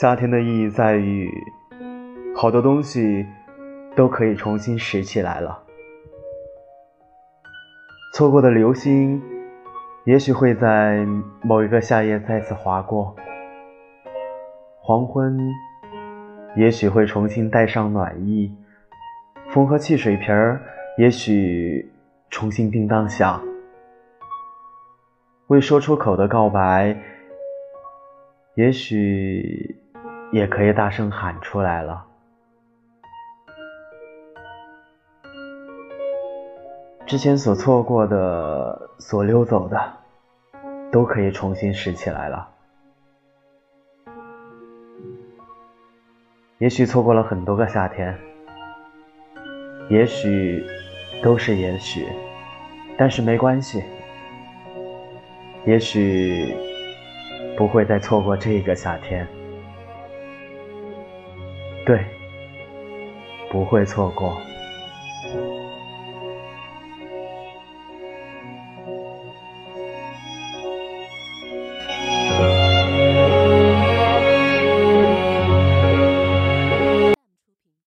夏天的意义在于，好多东西都可以重新拾起来了。错过的流星，也许会在某一个夏夜再次划过；黄昏，也许会重新带上暖意；风和汽水瓶儿，也许重新叮当响。未说出口的告白，也许也可以大声喊出来了。之前所错过的、所溜走的，都可以重新拾起来了。也许错过了很多个夏天，也许都是也许，但是没关系。也许不会再错过这个夏天，对不会错过。